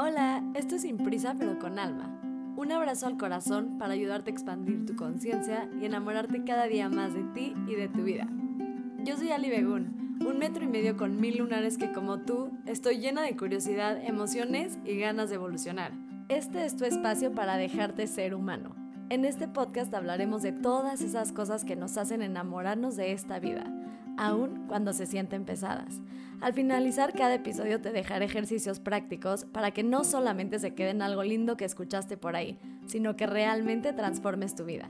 Hola, esto es Sin Prisa pero con Alma. Un abrazo al corazón para ayudarte a expandir tu conciencia y enamorarte cada día más de ti y de tu vida. Yo soy Ali Begun, un metro y medio con mil lunares que como tú estoy llena de curiosidad, emociones y ganas de evolucionar. Este es tu espacio para dejarte ser humano. En este podcast hablaremos de todas esas cosas que nos hacen enamorarnos de esta vida, aun cuando se sienten pesadas. Al finalizar cada episodio te dejaré ejercicios prácticos para que no solamente se queden algo lindo que escuchaste por ahí, sino que realmente transformes tu vida.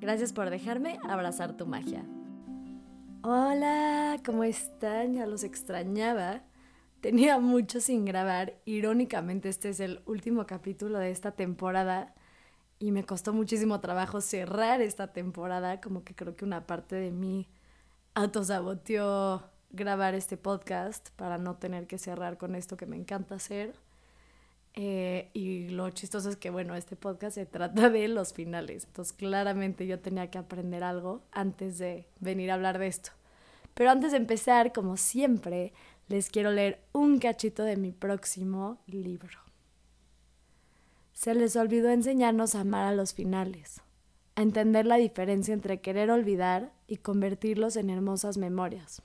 Gracias por dejarme abrazar tu magia. Hola, ¿cómo están? Ya los extrañaba. Tenía mucho sin grabar. Irónicamente, este es el último capítulo de esta temporada y me costó muchísimo trabajo cerrar esta temporada, como que creo que una parte de mí autosaboteó grabar este podcast para no tener que cerrar con esto que me encanta hacer. Eh, y lo chistoso es que, bueno, este podcast se trata de los finales. Entonces, claramente yo tenía que aprender algo antes de venir a hablar de esto. Pero antes de empezar, como siempre, les quiero leer un cachito de mi próximo libro. Se les olvidó enseñarnos a amar a los finales, a entender la diferencia entre querer olvidar y convertirlos en hermosas memorias.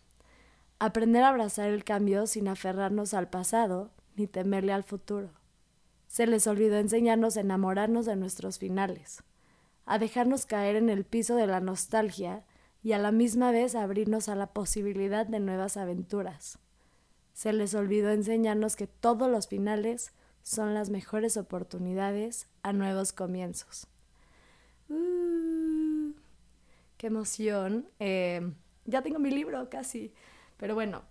Aprender a abrazar el cambio sin aferrarnos al pasado ni temerle al futuro. Se les olvidó enseñarnos a enamorarnos de nuestros finales, a dejarnos caer en el piso de la nostalgia y a la misma vez abrirnos a la posibilidad de nuevas aventuras. Se les olvidó enseñarnos que todos los finales son las mejores oportunidades a nuevos comienzos. Uh, ¡Qué emoción! Eh, ya tengo mi libro casi. Pero bueno,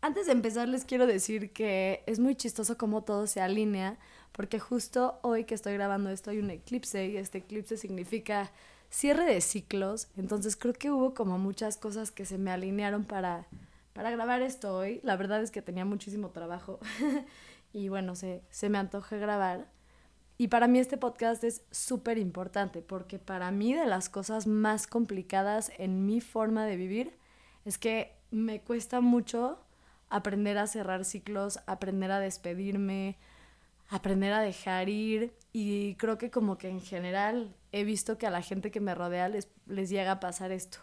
antes de empezar les quiero decir que es muy chistoso cómo todo se alinea, porque justo hoy que estoy grabando esto hay un eclipse y este eclipse significa cierre de ciclos, entonces creo que hubo como muchas cosas que se me alinearon para, para grabar esto hoy. La verdad es que tenía muchísimo trabajo y bueno, se, se me antoja grabar. Y para mí este podcast es súper importante porque para mí de las cosas más complicadas en mi forma de vivir es que me cuesta mucho aprender a cerrar ciclos, aprender a despedirme, aprender a dejar ir y creo que como que en general he visto que a la gente que me rodea les, les llega a pasar esto.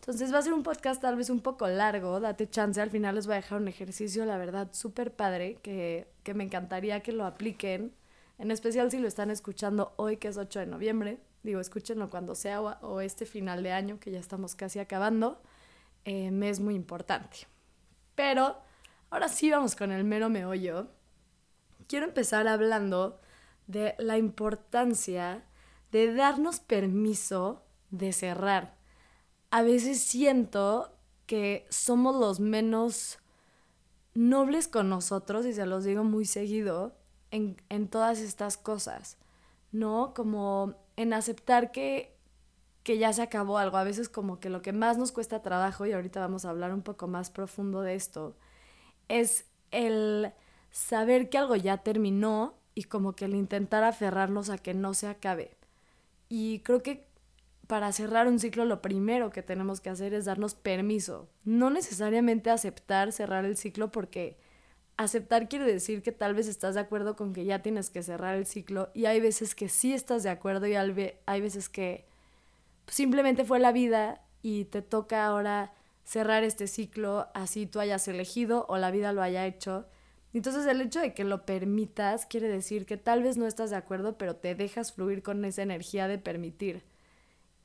Entonces va a ser un podcast tal vez un poco largo, date chance, al final les voy a dejar un ejercicio, la verdad, súper padre, que, que me encantaría que lo apliquen, en especial si lo están escuchando hoy, que es 8 de noviembre, digo, escúchenlo cuando sea o, este final de año, que ya estamos casi acabando, eh, me es muy importante. Pero ahora sí vamos con el mero meollo. Quiero empezar hablando de la importancia de darnos permiso de cerrar a veces siento que somos los menos nobles con nosotros, y se los digo muy seguido, en, en todas estas cosas, ¿no? Como en aceptar que, que ya se acabó algo. A veces como que lo que más nos cuesta trabajo, y ahorita vamos a hablar un poco más profundo de esto, es el saber que algo ya terminó y como que el intentar aferrarnos a que no se acabe. Y creo que para cerrar un ciclo lo primero que tenemos que hacer es darnos permiso. No necesariamente aceptar cerrar el ciclo porque aceptar quiere decir que tal vez estás de acuerdo con que ya tienes que cerrar el ciclo y hay veces que sí estás de acuerdo y hay veces que simplemente fue la vida y te toca ahora cerrar este ciclo así tú hayas elegido o la vida lo haya hecho. Entonces el hecho de que lo permitas quiere decir que tal vez no estás de acuerdo, pero te dejas fluir con esa energía de permitir.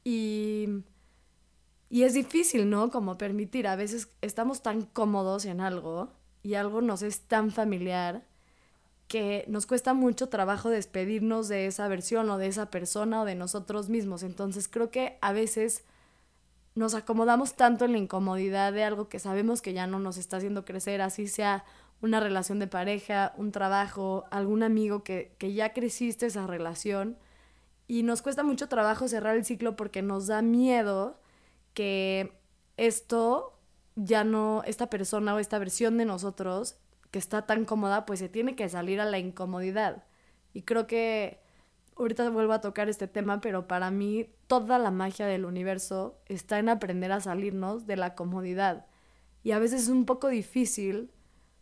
Y, y es difícil, ¿no? Como permitir. A veces estamos tan cómodos en algo y algo nos es tan familiar que nos cuesta mucho trabajo despedirnos de esa versión o de esa persona o de nosotros mismos. Entonces creo que a veces nos acomodamos tanto en la incomodidad de algo que sabemos que ya no nos está haciendo crecer, así sea una relación de pareja, un trabajo, algún amigo que, que ya creciste esa relación y nos cuesta mucho trabajo cerrar el ciclo porque nos da miedo que esto ya no, esta persona o esta versión de nosotros que está tan cómoda, pues se tiene que salir a la incomodidad. Y creo que ahorita vuelvo a tocar este tema, pero para mí toda la magia del universo está en aprender a salirnos de la comodidad. Y a veces es un poco difícil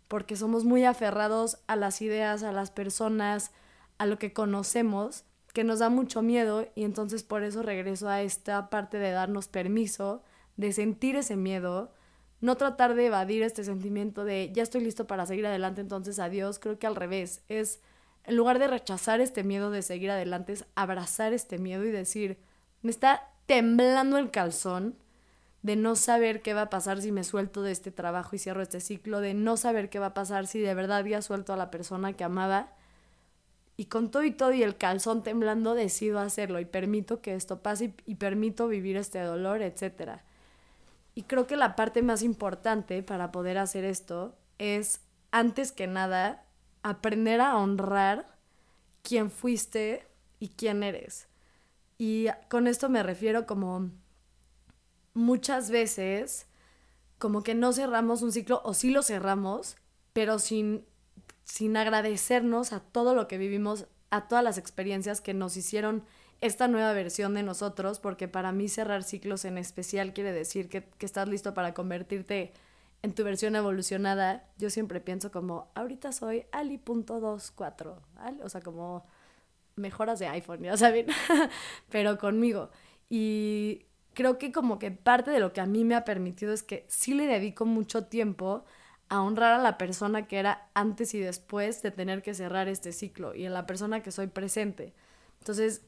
porque somos muy aferrados a las ideas, a las personas, a lo que conocemos, que nos da mucho miedo y entonces por eso regreso a esta parte de darnos permiso, de sentir ese miedo, no tratar de evadir este sentimiento de ya estoy listo para seguir adelante, entonces adiós, creo que al revés, es en lugar de rechazar este miedo de seguir adelante, es abrazar este miedo y decir, me está temblando el calzón, de no saber qué va a pasar si me suelto de este trabajo y cierro este ciclo, de no saber qué va a pasar si de verdad ya suelto a la persona que amaba. Y con todo y todo y el calzón temblando decido hacerlo y permito que esto pase y, y permito vivir este dolor, etc. Y creo que la parte más importante para poder hacer esto es, antes que nada, aprender a honrar quién fuiste y quién eres. Y con esto me refiero como muchas veces como que no cerramos un ciclo o sí lo cerramos, pero sin, sin agradecernos a todo lo que vivimos, a todas las experiencias que nos hicieron esta nueva versión de nosotros, porque para mí cerrar ciclos en especial quiere decir que, estás listo para convertirte en tu versión evolucionada. Yo siempre pienso como, ahorita soy Ali.24, o sea, como mejoras de iPhone, ya saben, pero conmigo. Y creo que como que parte de lo que a mí me ha permitido es que sí le dedico mucho tiempo a honrar a la persona que era antes y después de tener que cerrar este ciclo y en la persona que soy presente. Entonces,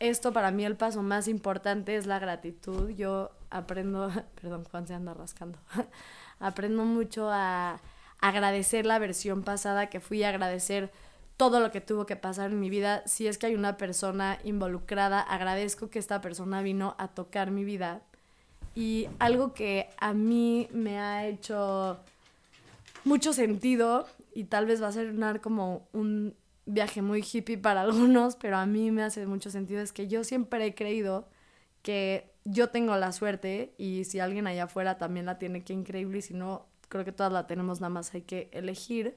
esto para mí el paso más importante es la gratitud. Yo aprendo, perdón, Juan se anda rascando, aprendo mucho a agradecer la versión pasada que fui a agradecer todo lo que tuvo que pasar en mi vida. Si es que hay una persona involucrada, agradezco que esta persona vino a tocar mi vida. Y algo que a mí me ha hecho mucho sentido, y tal vez va a ser como un viaje muy hippie para algunos, pero a mí me hace mucho sentido, es que yo siempre he creído que yo tengo la suerte y si alguien allá afuera también la tiene, qué increíble, y si no, creo que todas la tenemos, nada más hay que elegir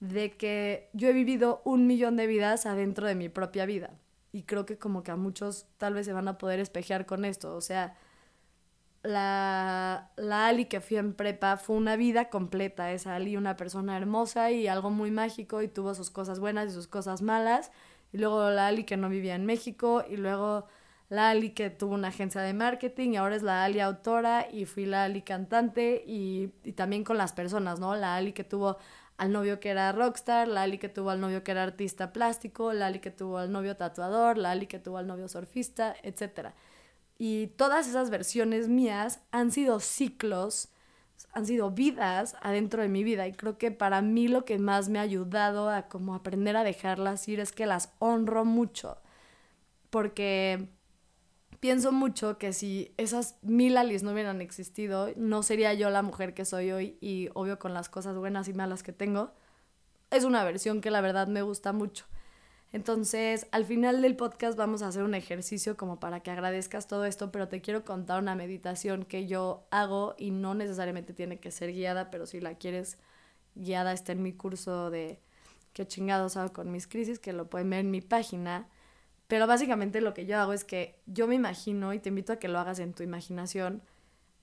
de que yo he vivido un millón de vidas adentro de mi propia vida. Y creo que como que a muchos tal vez se van a poder espejear con esto. O sea, la, la Ali que fui en prepa fue una vida completa. Es Ali una persona hermosa y algo muy mágico y tuvo sus cosas buenas y sus cosas malas. Y luego la Ali que no vivía en México y luego la Ali que tuvo una agencia de marketing y ahora es la Ali autora y fui la Ali cantante y, y también con las personas, ¿no? La Ali que tuvo al novio que era rockstar, la Ali que tuvo al novio que era artista plástico, la Ali que tuvo al novio tatuador, la Ali que tuvo al novio surfista, etc. Y todas esas versiones mías han sido ciclos, han sido vidas adentro de mi vida y creo que para mí lo que más me ha ayudado a como aprender a dejarlas ir es que las honro mucho porque pienso mucho que si esas mil Alice no hubieran existido, no sería yo la mujer que soy hoy y obvio con las cosas buenas y malas que tengo. Es una versión que la verdad me gusta mucho. Entonces, al final del podcast vamos a hacer un ejercicio como para que agradezcas todo esto, pero te quiero contar una meditación que yo hago y no necesariamente tiene que ser guiada, pero si la quieres guiada está en mi curso de qué chingados hago con mis crisis, que lo pueden ver en mi página. Pero básicamente lo que yo hago es que yo me imagino, y te invito a que lo hagas en tu imaginación,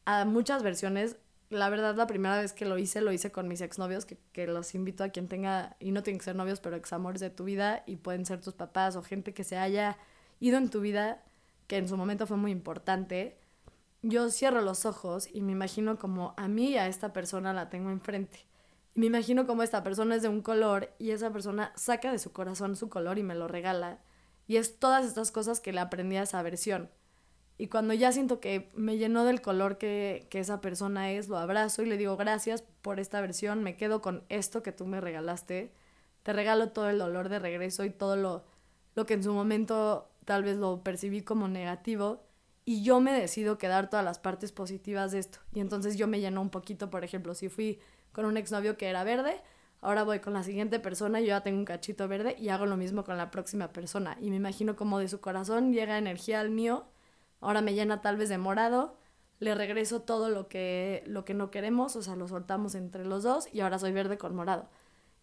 a muchas versiones. La verdad, la primera vez que lo hice, lo hice con mis exnovios, que, que los invito a quien tenga, y no tienen que ser novios, pero examores de tu vida, y pueden ser tus papás o gente que se haya ido en tu vida, que en su momento fue muy importante. Yo cierro los ojos y me imagino como a mí y a esta persona la tengo enfrente. Y me imagino como esta persona es de un color y esa persona saca de su corazón su color y me lo regala y es todas estas cosas que le aprendí a esa versión. Y cuando ya siento que me llenó del color que, que, esa persona es, lo abrazo y le digo gracias por esta versión, me quedo con esto que tú me regalaste, te regalo todo el dolor de regreso y todo lo, lo que en su momento tal vez lo percibí como negativo y yo me decido quedar todas las partes positivas de esto. Y entonces yo me lleno un poquito, por ejemplo, si fui con un exnovio que era verde, ahora voy con la siguiente persona, yo ya tengo un cachito verde y hago lo mismo con la próxima persona. Y me imagino como de su corazón llega energía al mío, ahora me llena tal vez de morado, le regreso todo lo que, lo que no queremos, o sea, lo soltamos entre los dos y ahora soy verde con morado.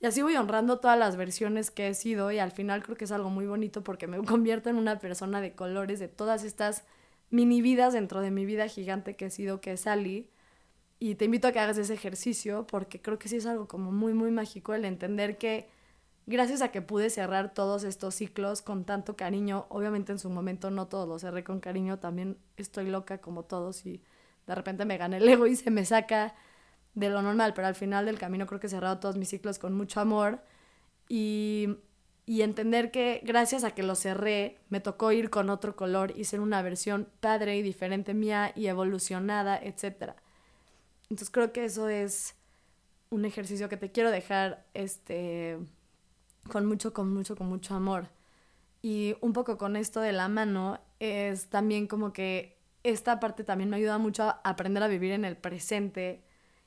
Y así voy honrando todas las versiones que he sido y al final creo que es algo muy bonito porque me convierto en una persona de colores de todas estas mini vidas dentro de mi vida gigante que he sido, que es Y te invito a que hagas ese ejercicio porque creo que sí es algo como muy, muy mágico el entender que gracias a que pude cerrar todos estos ciclos con tanto cariño, obviamente en su momento no todos los cerré con cariño, también estoy loca como todos y de repente me gana el ego y se me saca de lo normal, pero al final del camino creo que he cerrado todos mis ciclos con mucho amor y, y entender que gracias a que lo cerré me tocó ir con otro color y ser una versión padre y diferente mía y evolucionada, etc. Entonces creo que eso es un ejercicio que te quiero dejar este con mucho, con mucho, con mucho amor. Y un poco con esto de la mano es también como que esta parte también me ayuda mucho a aprender a vivir en el presente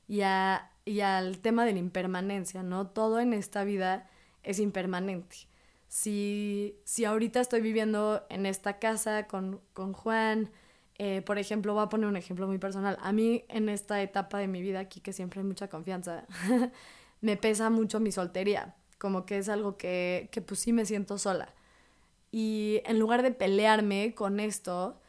y, a, y al tema de la impermanencia, ¿no? Todo en esta vida es impermanente. Si, si ahorita estoy viviendo en esta casa con, con Juan, eh, por ejemplo, voy a poner un ejemplo muy personal. A mí en esta etapa de mi vida aquí, que siempre hay mucha confianza, me pesa mucho mi soltería como que es algo que, que pues sí me siento sola. Y en lugar de pelearme con esto,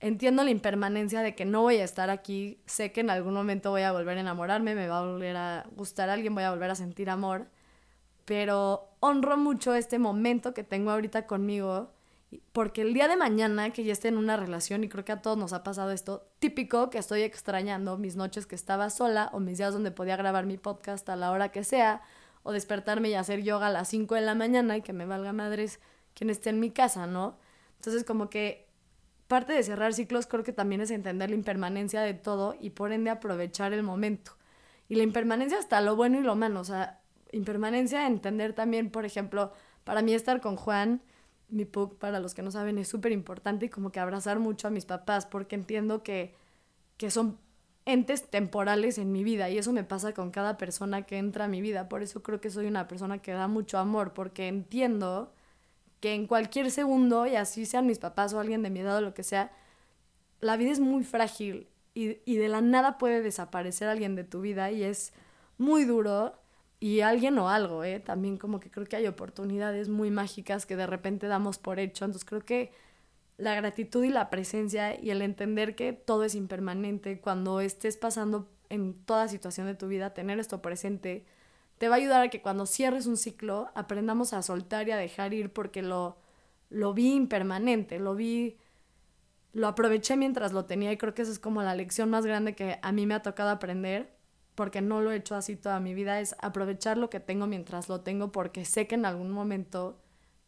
entiendo la impermanencia de que no voy a estar aquí, sé que en algún momento voy a volver a enamorarme, me va a volver a gustar a alguien, voy a volver a sentir amor, pero honro mucho este momento que tengo ahorita conmigo, porque el día de mañana que ya esté en una relación, y creo que a todos nos ha pasado esto, típico que estoy extrañando mis noches que estaba sola o mis días donde podía grabar mi podcast a la hora que sea, o despertarme y hacer yoga a las 5 de la mañana y que me valga madres quien esté en mi casa, ¿no? Entonces como que parte de cerrar ciclos creo que también es entender la impermanencia de todo y por ende aprovechar el momento. Y la impermanencia hasta lo bueno y lo malo, o sea, impermanencia entender también, por ejemplo, para mí estar con Juan, mi pug, para los que no saben, es súper importante y como que abrazar mucho a mis papás porque entiendo que, que son entes temporales en mi vida y eso me pasa con cada persona que entra a mi vida. Por eso creo que soy una persona que da mucho amor porque entiendo que en cualquier segundo, y así sean mis papás o alguien de mi edad o lo que sea, la vida es muy frágil y, y de la nada puede desaparecer alguien de tu vida y es muy duro y alguien o algo, ¿eh? También como que creo que hay oportunidades muy mágicas que de repente damos por hecho. Entonces creo que la gratitud y la presencia y el entender que todo es impermanente, cuando estés pasando en toda situación de tu vida, tener esto presente, te va a ayudar a que cuando cierres un ciclo aprendamos a soltar y a dejar ir porque lo, lo vi impermanente, lo vi, lo aproveché mientras lo tenía y creo que esa es como la lección más grande que a mí me ha tocado aprender porque no lo he hecho así toda mi vida, es aprovechar lo que tengo mientras lo tengo porque sé que en algún momento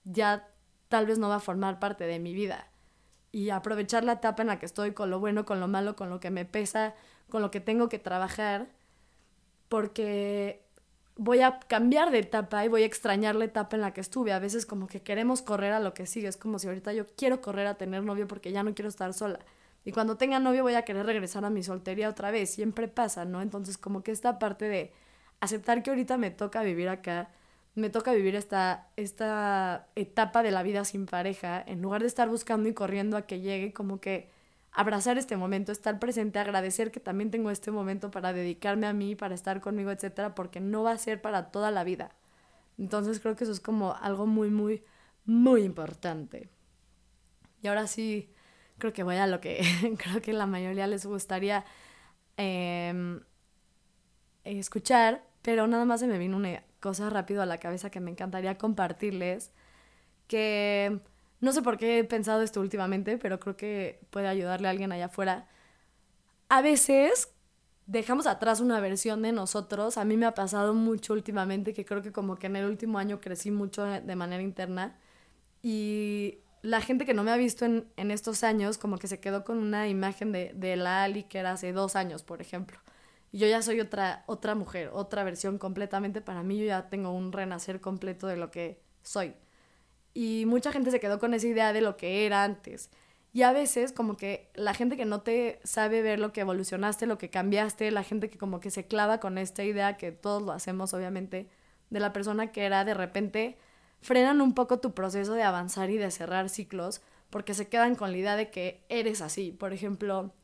ya tal vez no va a formar parte de mi vida y aprovechar la etapa en la que estoy con lo bueno, con lo malo, con lo que me pesa, con lo que tengo que trabajar, porque voy a cambiar de etapa y voy a extrañar la etapa en la que estuve. A veces como que queremos correr a lo que sigue, es como si ahorita yo quiero correr a tener novio porque ya no quiero estar sola. Y cuando tenga novio voy a querer regresar a mi soltería otra vez, siempre pasa, ¿no? Entonces como que esta parte de aceptar que ahorita me toca vivir acá, me toca vivir esta, esta etapa de la vida sin pareja, en lugar de estar buscando y corriendo a que llegue, como que abrazar este momento, estar presente, agradecer que también tengo este momento para dedicarme a mí, para estar conmigo, etcétera, porque no va a ser para toda la vida. Entonces creo que eso es como algo muy, muy, muy importante. Y ahora sí, creo que voy a lo que creo que la mayoría les gustaría em, escuchar, pero nada más se me vino una cosa rápido a la cabeza que me encantaría compartirles, que no sé por qué he pensado esto últimamente, pero creo que puede ayudarle a alguien allá afuera. A veces dejamos atrás una versión de nosotros. A mí me ha pasado mucho últimamente que creo que como que en el último año crecí mucho de manera interna y la gente que no me ha visto en, en estos años como que se quedó con una imagen de, de la Ali que era hace dos años, por ejemplo. Yo ya soy otra, otra mujer, otra versión completamente. Para mí yo ya tengo un renacer completo de lo que soy. Y mucha gente se quedó con esa idea de lo que era antes. Y a veces como que la gente que no te sabe ver lo que evolucionaste, lo que cambiaste, la gente que como que se clava con esta idea, que todos lo hacemos obviamente, de la persona que era de repente, frenan un poco tu proceso de avanzar y de cerrar ciclos porque se quedan con la idea de que eres así. Por ejemplo,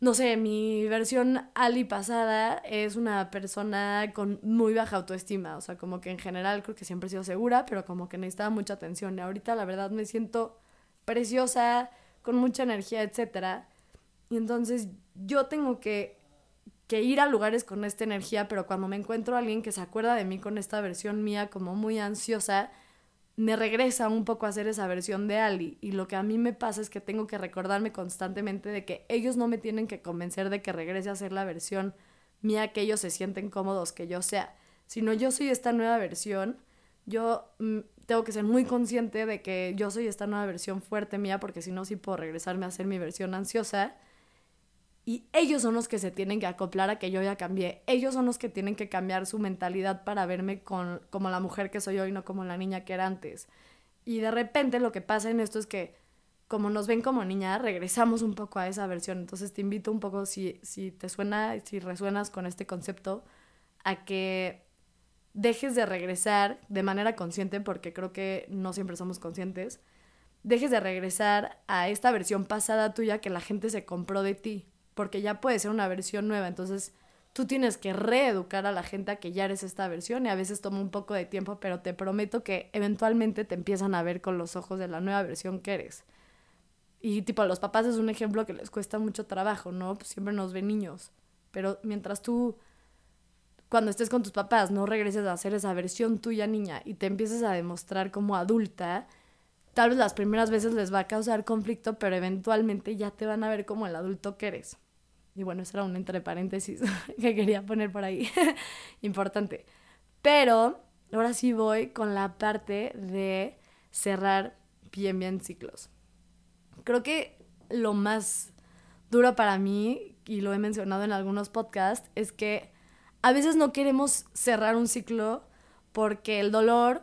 no sé, mi versión Ali pasada es una persona con muy baja autoestima, o sea, como que en general creo que siempre he sido segura, pero como que necesitaba mucha atención. Y ahorita la verdad me siento preciosa, con mucha energía, etc. Y entonces yo tengo que que ir a lugares con esta energía, pero cuando me encuentro a alguien que se acuerda de mí con esta versión mía como muy ansiosa, me regresa un poco a hacer esa versión de Ali. Y lo que a mí me pasa es que tengo que recordarme constantemente de que ellos no me tienen que convencer de que regrese a ser la versión mía que ellos se sienten cómodos que yo sea, sino yo soy esta nueva versión. Yo mm, tengo que ser muy consciente de que yo soy esta nueva versión fuerte mía, porque si no, sí puedo regresarme a ser mi versión ansiosa y ellos son los que se tienen que acoplar a que yo ya cambié. Ellos son los que tienen que cambiar su mentalidad para verme con, como la mujer que soy hoy, no como la niña que era antes. Y de repente lo que pasa en esto es que como nos ven como niña, regresamos un poco a esa versión. Entonces te invito un poco, si, si te suena, si resuenas con este concepto, a que dejes de regresar de manera consciente, porque creo que no siempre somos conscientes, dejes de regresar a esta versión pasada tuya que la gente se compró de ti porque ya puede ser una versión nueva, entonces tú tienes que reeducar a la gente a que ya eres esta versión y a veces toma un poco de tiempo, pero te prometo que eventualmente te empiezan a ver con los ojos de la nueva versión que eres. Y tipo, a los papás es un ejemplo que les cuesta mucho trabajo, ¿no? Pues siempre nos ven niños, pero mientras tú cuando estés con tus papás no regreses a hacer esa versión tuya niña y te empieces a demostrar como adulta, tal vez las primeras veces les va a causar conflicto, pero eventualmente ya te van a ver como el adulto que eres. Y bueno, eso era un entre paréntesis que quería poner por ahí. Importante. Pero ahora sí voy con la parte de cerrar bien, bien ciclos. Creo que lo más duro para mí, y lo he mencionado en algunos podcasts, es que a veces no queremos cerrar un ciclo porque el dolor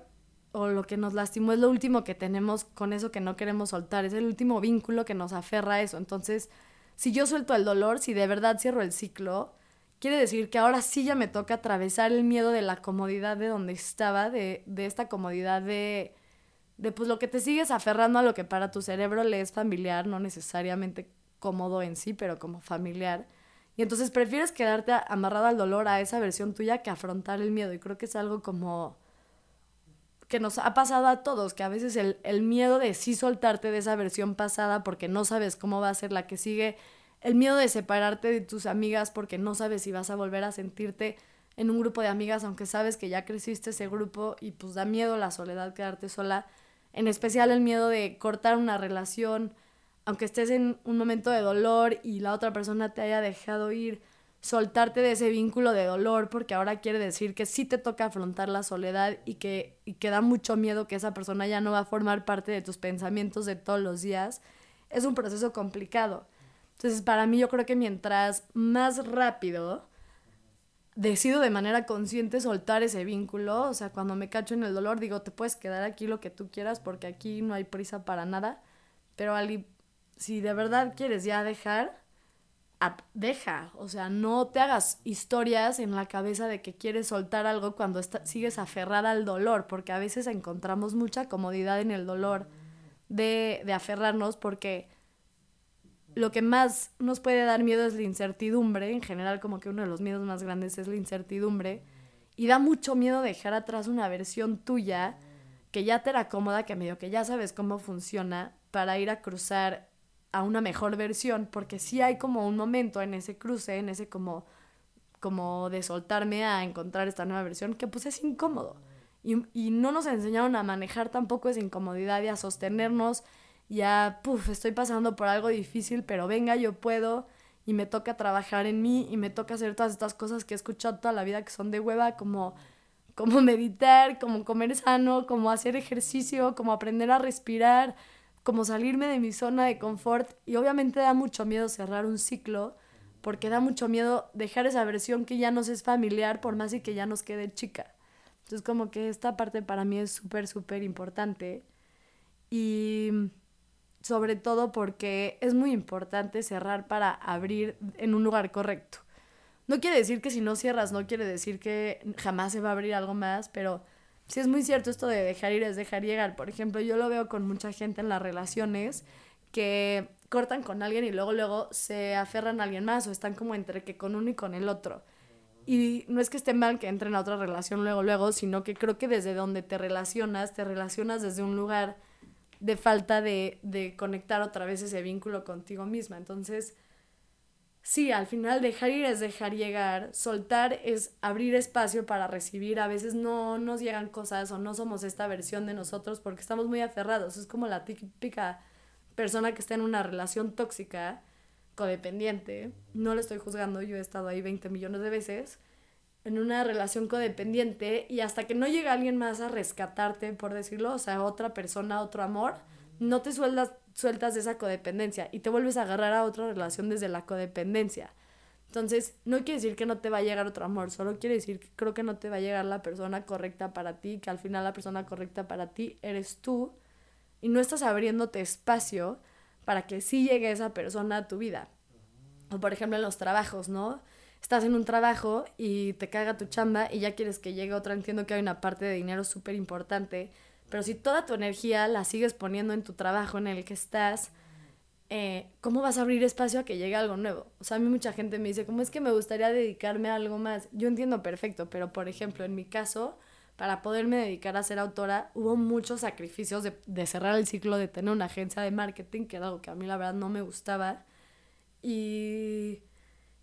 o lo que nos lastimó es lo último que tenemos con eso que no queremos soltar, es el último vínculo que nos aferra a eso. Entonces, si yo suelto el dolor, si de verdad cierro el ciclo, quiere decir que ahora sí ya me toca atravesar el miedo de la comodidad de donde estaba, de, de esta comodidad de, de pues lo que te sigues aferrando a lo que para tu cerebro le es familiar, no necesariamente cómodo en sí, pero como familiar. Y entonces prefieres quedarte amarrado al dolor, a esa versión tuya, que afrontar el miedo. Y creo que es algo como que nos ha pasado a todos, que a veces el, el, miedo de sí soltarte de esa versión pasada porque no sabes cómo va a ser la que sigue, el miedo de separarte de tus amigas porque no sabes si vas a volver a sentirte en un grupo de amigas, aunque sabes que ya creciste ese grupo y pues da miedo la soledad, quedarte sola, en especial el miedo de cortar una relación, aunque estés en un momento de dolor y la otra persona te haya dejado ir, soltarte de ese vínculo de dolor, porque ahora quiere decir que sí te toca afrontar la soledad y que, y que da mucho miedo que esa persona ya no va a formar parte de tus pensamientos de todos los días, es un proceso complicado. Entonces, para mí yo creo que mientras más rápido decido de manera consciente soltar ese vínculo, o sea, cuando me cacho en el dolor, digo, te puedes quedar aquí lo que tú quieras porque aquí no hay prisa para nada, pero Ali, si de verdad quieres ya dejar, deja, o sea, no te hagas historias en la cabeza de que quieres soltar algo cuando sigues aferrada al dolor, porque a veces encontramos mucha comodidad en el dolor de, de aferrarnos, porque lo que más nos puede dar miedo es la incertidumbre, en general como que uno de los miedos más grandes es la incertidumbre, y da mucho miedo dejar atrás una versión tuya que ya te era cómoda, que medio que ya sabes cómo funciona, para ir a cruzar a una mejor versión, porque sí hay como un momento en ese cruce, en ese como, como de soltarme a encontrar esta nueva versión, que pues es incómodo. Y, y no nos enseñaron a manejar tampoco esa incomodidad y a sostenernos y a, puff, estoy pasando por algo difícil, pero venga, yo puedo y me toca trabajar en mí y me toca hacer todas estas cosas que he escuchado toda la vida que son de hueva, como como meditar, como comer sano, como hacer ejercicio, como aprender a respirar, como salirme de mi zona de confort y obviamente da mucho miedo cerrar un ciclo porque da mucho miedo dejar esa versión que ya nos es familiar por más y que ya nos quede chica. Entonces como que esta parte para mí es súper, súper importante y sobre todo porque es muy importante cerrar para abrir en un lugar correcto. No quiere decir que si no cierras, no quiere decir que jamás se va a abrir algo más, pero sí es muy cierto esto de dejar ir es dejar llegar. Por ejemplo, yo lo veo con mucha gente en las relaciones que cortan con alguien y luego luego se aferran a alguien más o están como entre que con uno y con el otro. Y no es que esté mal que entren a otra relación luego luego, sino que creo que desde donde te relacionas, te relacionas desde un lugar de falta de, de conectar otra vez ese vínculo contigo misma. Entonces, sí, al final dejar ir es dejar llegar, soltar es abrir espacio para recibir, a veces no nos llegan cosas o no somos esta versión de nosotros porque estamos muy aferrados, es como la típica persona que está en una relación tóxica, codependiente, no le estoy juzgando, yo he estado ahí 20 millones de veces, en una relación codependiente y hasta que no llega alguien más a rescatarte, por decirlo, o sea, otra persona, otro amor, no te sueltas, sueltas esa codependencia y te vuelves a agarrar a otra relación desde la codependencia. Entonces, no quiere decir que no te va a llegar otro amor, solo quiere decir que creo que no te va a llegar la persona correcta para ti, que al final la persona correcta para ti eres tú y no estás abriéndote espacio para que sí llegue esa persona a tu vida. O por ejemplo en los trabajos, ¿no? Estás en un trabajo y te caga tu chamba y ya quieres que llegue otra. Entiendo que hay una parte de dinero súper importante, pero si toda tu energía la sigues poniendo en tu trabajo en el que estás, eh, ¿cómo vas a abrir espacio a que llegue algo nuevo? O sea, a mí mucha gente me dice, ¿cómo es que me gustaría dedicarme a algo más? Yo entiendo perfecto, pero por ejemplo, en mi caso, para poderme dedicar a ser autora, hubo muchos sacrificios de, de cerrar el ciclo de tener una agencia de marketing, que era algo que a mí la verdad no me gustaba. Y,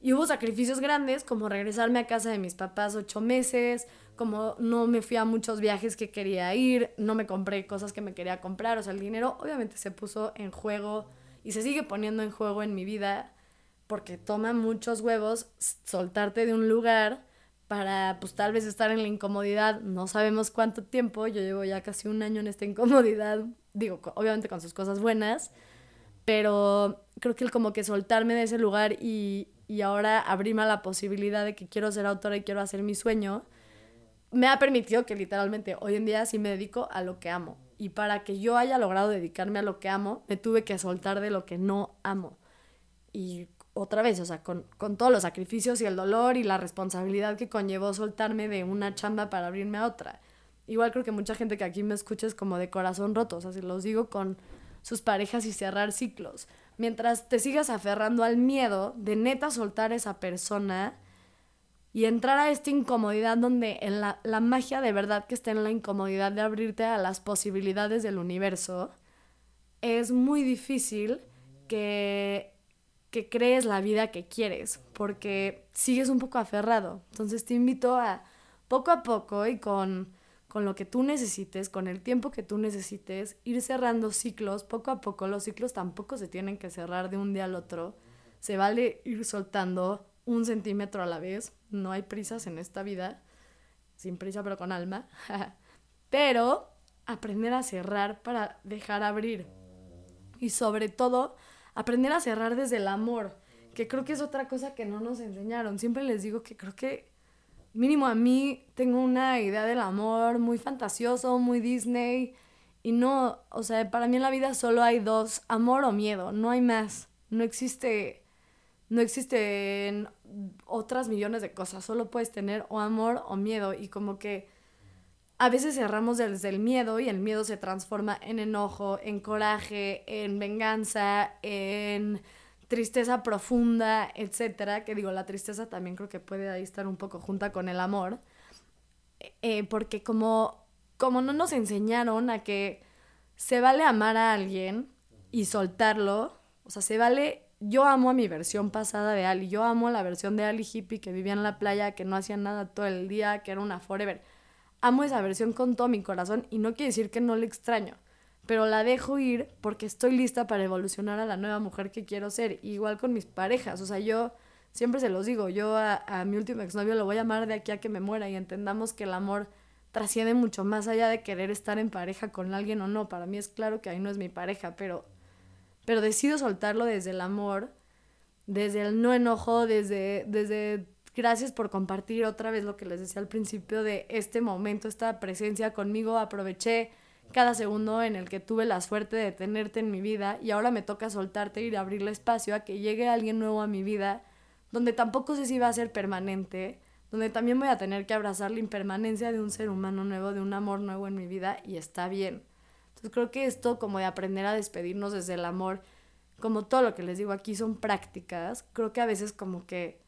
y hubo sacrificios grandes, como regresarme a casa de mis papás ocho meses, como no me fui a muchos viajes que quería ir, no me compré cosas que me quería comprar, o sea, el dinero obviamente se puso en juego y se sigue poniendo en juego en mi vida porque toma muchos huevos soltarte de un lugar para pues tal vez estar en la incomodidad, no sabemos cuánto tiempo, yo llevo ya casi un año en esta incomodidad, digo, obviamente con sus cosas buenas, pero creo que el como que soltarme de ese lugar y, y ahora abrirme a la posibilidad de que quiero ser autora y quiero hacer mi sueño, me ha permitido que literalmente hoy en día sí me dedico a lo que amo. Y para que yo haya logrado dedicarme a lo que amo, me tuve que soltar de lo que no amo. Y otra vez, o sea, con, con todos los sacrificios y el dolor y la responsabilidad que conllevó soltarme de una chamba para abrirme a otra. Igual creo que mucha gente que aquí me escucha es como de corazón roto, o sea, si los digo con sus parejas y cerrar ciclos. Mientras te sigas aferrando al miedo de neta soltar a esa persona, y entrar a esta incomodidad donde en la, la, magia de verdad que está en la incomodidad de abrirte a las posibilidades del universo, es muy difícil que, que crees la vida que quieres, porque sigues un poco aferrado. Entonces te invito a poco a poco y con, con lo que tú necesites, con el tiempo que tú necesites, ir cerrando ciclos, poco a poco. Los ciclos tampoco se tienen que cerrar de un día al otro. Se vale ir soltando un centímetro a la vez. No hay prisas en esta vida. Sin prisa, pero con alma. pero aprender a cerrar para dejar abrir. Y sobre todo, aprender a cerrar desde el amor. Que creo que es otra cosa que no nos enseñaron. Siempre les digo que creo que, mínimo a mí, tengo una idea del amor muy fantasioso, muy Disney. Y no, o sea, para mí en la vida solo hay dos, amor o miedo, no hay más. No existe no existen otras millones de cosas, solo puedes tener o amor o miedo y como que a veces cerramos desde el miedo y el miedo se transforma en enojo, en coraje, en venganza, en tristeza profunda, etcétera, que digo, la tristeza también creo que puede ahí estar un poco junta con el amor, eh, porque como, como no nos enseñaron a que se vale amar a alguien y soltarlo, o sea, se vale yo amo a mi versión pasada de Ali, yo amo la versión de Ali hippie que vivía en la playa, que no hacía nada todo el día, que era una forever. Amo esa versión con todo mi corazón y no quiere decir que no la extraño, pero la dejo ir porque estoy lista para evolucionar a la nueva mujer que quiero ser, igual con mis parejas, o sea, yo siempre se los digo, yo a, a mi último exnovio lo voy a amar de aquí a que me muera y entendamos que el amor trasciende mucho más allá de querer estar en pareja con alguien o no, para mí es claro que ahí no es mi pareja, pero pero decido soltarlo desde el amor, desde el no enojo, desde, desde gracias por compartir otra vez lo que les decía al principio de este momento, esta presencia conmigo, aproveché cada segundo en el que tuve la suerte de tenerte en mi vida y ahora me toca soltarte y abrirle espacio a que llegue alguien nuevo a mi vida, donde tampoco sé si va a ser permanente, donde también voy a tener que abrazar la impermanencia de un ser humano nuevo, de un amor nuevo en mi vida y está bien. Entonces creo que esto como de aprender a despedirnos desde el amor, como todo lo que les digo aquí son prácticas, creo que a veces como que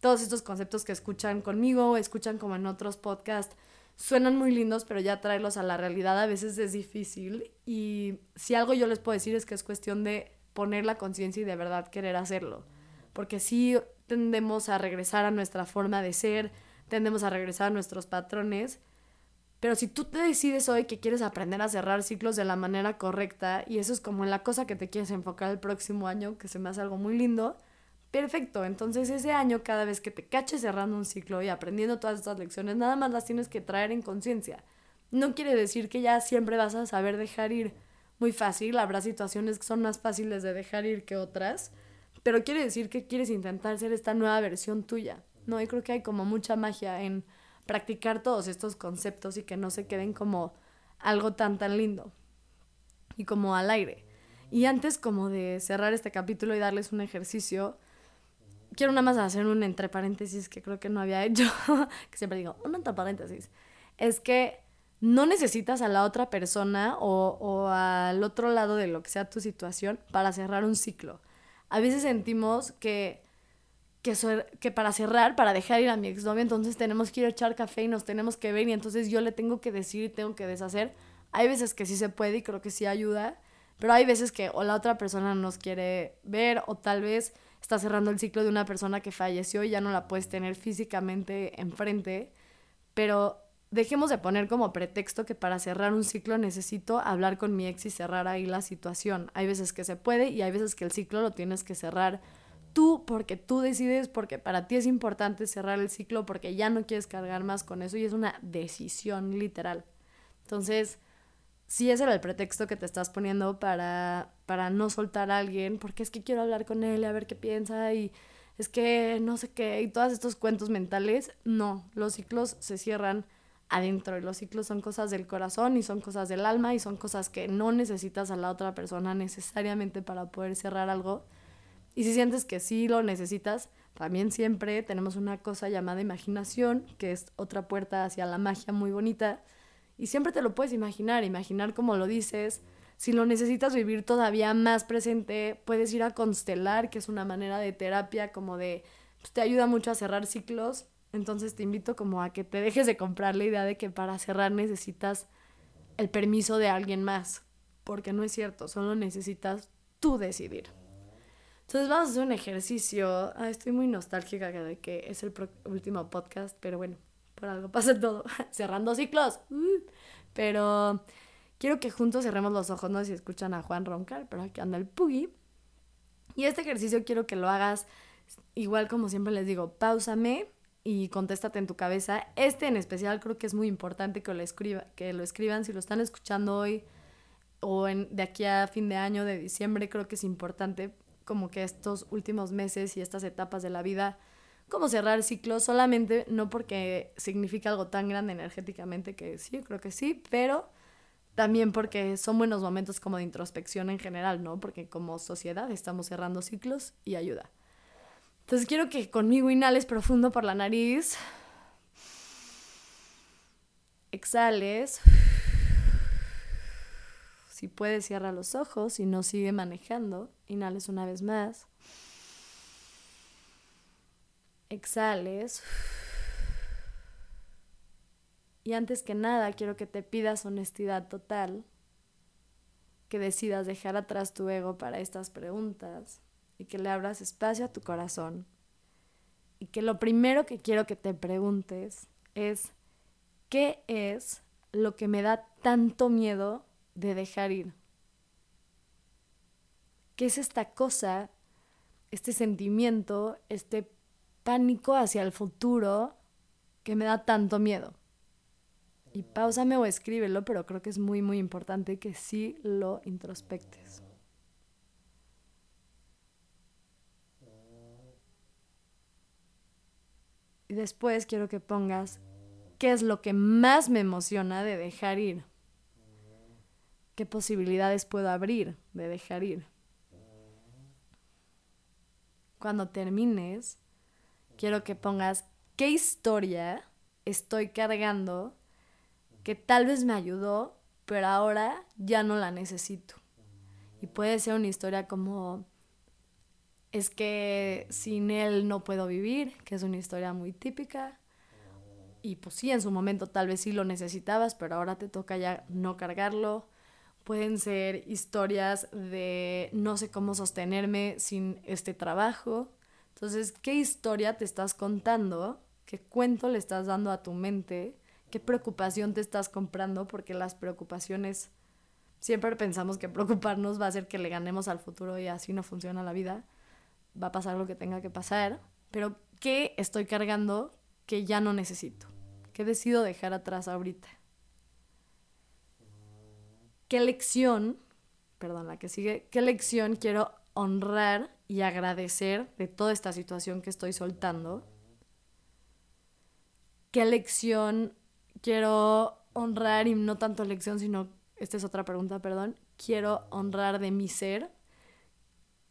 todos estos conceptos que escuchan conmigo o escuchan como en otros podcasts suenan muy lindos, pero ya traerlos a la realidad a veces es difícil y si algo yo les puedo decir es que es cuestión de poner la conciencia y de verdad querer hacerlo. porque sí tendemos a regresar a nuestra forma de ser, tendemos a regresar a nuestros patrones. Pero si tú te decides hoy que quieres aprender a cerrar ciclos de la manera correcta, y eso es como la cosa que te quieres enfocar el próximo año, que se me hace algo muy lindo, perfecto. Entonces ese año, cada vez que te caches cerrando un ciclo y aprendiendo todas estas lecciones, nada más las tienes que traer en conciencia. No quiere decir que ya siempre vas a saber dejar ir muy fácil, habrá situaciones que son más fáciles de dejar ir que otras, pero quiere decir que quieres intentar ser esta nueva versión tuya, ¿no? Y creo que hay como mucha magia en practicar todos estos conceptos y que no se queden como algo tan tan lindo y como al aire. Y antes como de cerrar este capítulo y darles un ejercicio, quiero nada más hacer un entre paréntesis que creo que no había hecho, que siempre digo, un entre paréntesis. Es que no necesitas a la otra persona o, o, al otro lado de lo que sea tu situación para cerrar un ciclo. A veces sentimos que, que, para cerrar, para dejar ir a mi exnovio, entonces tenemos que ir a echar café y nos tenemos que ver y entonces yo le tengo que decir y tengo que deshacer. Hay veces que sí se puede y creo que sí ayuda, pero hay veces que o la otra persona nos quiere ver o tal vez está cerrando el ciclo de una persona que falleció y ya no la puedes tener físicamente enfrente, pero dejemos de poner como pretexto que para cerrar un ciclo necesito hablar con mi ex y cerrar ahí la situación. Hay veces que se puede y hay veces que el ciclo lo tienes que cerrar tú porque tú decides, porque para ti es importante cerrar el ciclo, porque ya no quieres cargar más con eso y es una decisión literal. Entonces, si ese era el pretexto que te estás poniendo para, para no soltar a alguien, porque es que quiero hablar con él y a ver qué piensa y es que no sé qué, y todos estos cuentos mentales, no, los ciclos se cierran adentro y los ciclos son cosas del corazón y son cosas del alma y son cosas que no necesitas a la otra persona necesariamente para poder cerrar algo. Y si sientes que sí lo necesitas, también siempre tenemos una cosa llamada imaginación, que es otra puerta hacia la magia muy bonita. Y siempre te lo puedes imaginar, imaginar como lo dices. Si lo necesitas vivir todavía más presente, puedes ir a constelar, que es una manera de terapia como de, pues, te ayuda mucho a cerrar ciclos entonces te invito como a que te dejes de comprar la idea de que para cerrar necesitas el permiso de alguien más, porque no es cierto, solo necesitas tú decidir. Entonces vamos a hacer un ejercicio. estoy muy nostálgica de que es el último podcast, pero bueno, por algo pasa todo. Cerrando ciclos. Uh. pero quiero que juntos cerremos los ojos, no sé si escuchan a Juan roncar, pero aquí anda el Puggy. Y este ejercicio quiero que lo hagas igual como siempre les digo, pausame y contéstate en tu cabeza. Este en especial creo que es muy importante que lo, escriba, que lo escriban si lo están escuchando hoy o en, de aquí a fin de año, de diciembre, creo que es importante como que estos últimos meses y estas etapas de la vida, como cerrar ciclos, solamente no porque significa algo tan grande energéticamente, que sí, creo que sí, pero también porque son buenos momentos como de introspección en general, ¿no? Porque como sociedad estamos cerrando ciclos y ayuda. Entonces quiero que conmigo inhales profundo por la nariz. Exhales. Si puedes, cierra los ojos y no sigue manejando. Inhales una vez más. Exhales. Y antes que nada, quiero que te pidas honestidad total, que decidas dejar atrás tu ego para estas preguntas y que le abras espacio a tu corazón. Y que lo primero que quiero que te preguntes es, ¿qué es lo que me da tanto miedo de dejar ir? ¿Qué es esta cosa, este sentimiento, este pánico hacia el futuro que me da tanto miedo? Y pausame o escríbelo, pero creo que es muy, muy importante que sí lo introspectes. Y después quiero que pongas qué es lo que más me emociona de dejar ir. ¿Qué posibilidades puedo abrir de dejar ir? Cuando termines, quiero que pongas qué historia estoy cargando que tal vez me ayudó, pero ahora ya no la necesito. Y puede ser una historia como es que sin él no puedo vivir, que es una historia muy típica. Y pues sí, en su momento tal vez sí lo necesitabas, pero ahora te toca ya no cargarlo. Pueden ser historias de no sé cómo sostenerme sin este trabajo. Entonces, ¿qué historia te estás contando? ¿Qué cuento le estás dando a tu mente? ¿Qué preocupación te estás comprando? Porque las preocupaciones, siempre pensamos que preocuparnos va a hacer que le ganemos al futuro y así no funciona la vida. Va a pasar lo que tenga que pasar. Pero, ¿qué estoy cargando que ya no necesito? ¿Qué decido dejar atrás ahorita? ¿Qué lección, perdón, la que sigue, qué lección quiero honrar y agradecer de toda esta situación que estoy soltando. ¿Qué lección quiero honrar y no tanto lección, sino, esta es otra pregunta, perdón, quiero honrar de mi ser?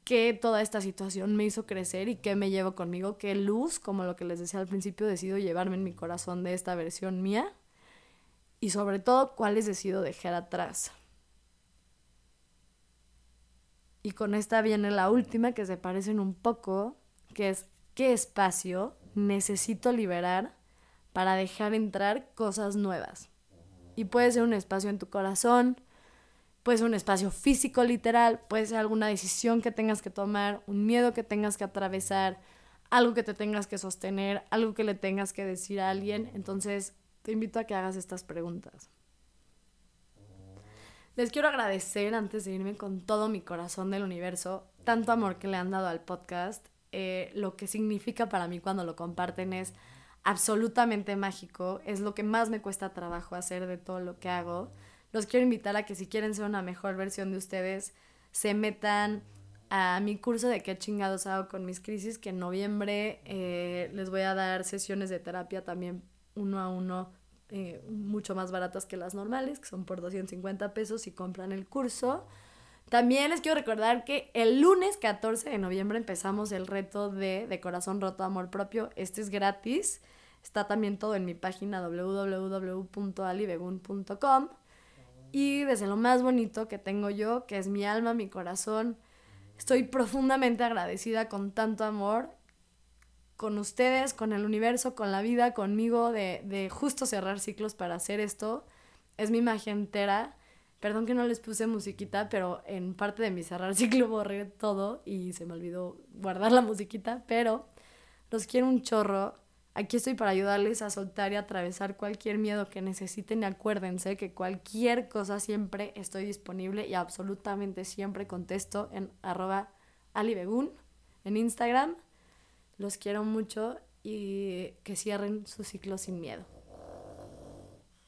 ¿Qué toda esta situación me hizo crecer y qué me llevo conmigo? ¿Qué luz, como lo que les decía al principio, decido llevarme en mi corazón de esta versión mía? Y sobre todo, ¿cuáles decido dejar atrás? Y con esta viene la última que se parecen un poco, que es qué espacio necesito liberar para dejar entrar cosas nuevas. Y puede ser un espacio en tu corazón, puede ser un espacio físico literal, puede ser alguna decisión que tengas que tomar, un miedo que tengas que atravesar, algo que te tengas que sostener, algo que le tengas que decir a alguien. Entonces, te invito a que hagas estas preguntas. Les quiero agradecer antes de irme con todo mi corazón del universo, tanto amor que le han dado al podcast. Eh, lo que significa para mí cuando lo comparten es absolutamente mágico, es lo que más me cuesta trabajo hacer de todo lo que hago. Los quiero invitar a que si quieren ser una mejor versión de ustedes, se metan a mi curso de qué chingados hago con mis crisis, que en noviembre eh, les voy a dar sesiones de terapia también uno a uno eh, mucho más baratas que las normales, que son por 250 pesos si compran el curso. También les quiero recordar que el lunes 14 de noviembre empezamos el reto de De Corazón Roto Amor Propio. Este es gratis. Está también todo en mi página www.alibegun.com. Y desde lo más bonito que tengo yo, que es mi alma, mi corazón, estoy profundamente agradecida con tanto amor con ustedes, con el universo, con la vida, conmigo, de, de justo cerrar ciclos para hacer esto. Es mi magia entera. Perdón que no les puse musiquita, pero en parte de mi cerrar ciclo borré todo y se me olvidó guardar la musiquita, pero los quiero un chorro. Aquí estoy para ayudarles a soltar y atravesar cualquier miedo que necesiten y acuérdense que cualquier cosa siempre estoy disponible y absolutamente siempre contesto en arroba alibegun en Instagram los quiero mucho y que cierren su ciclo sin miedo.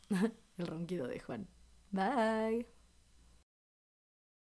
El ronquido de Juan. Bye.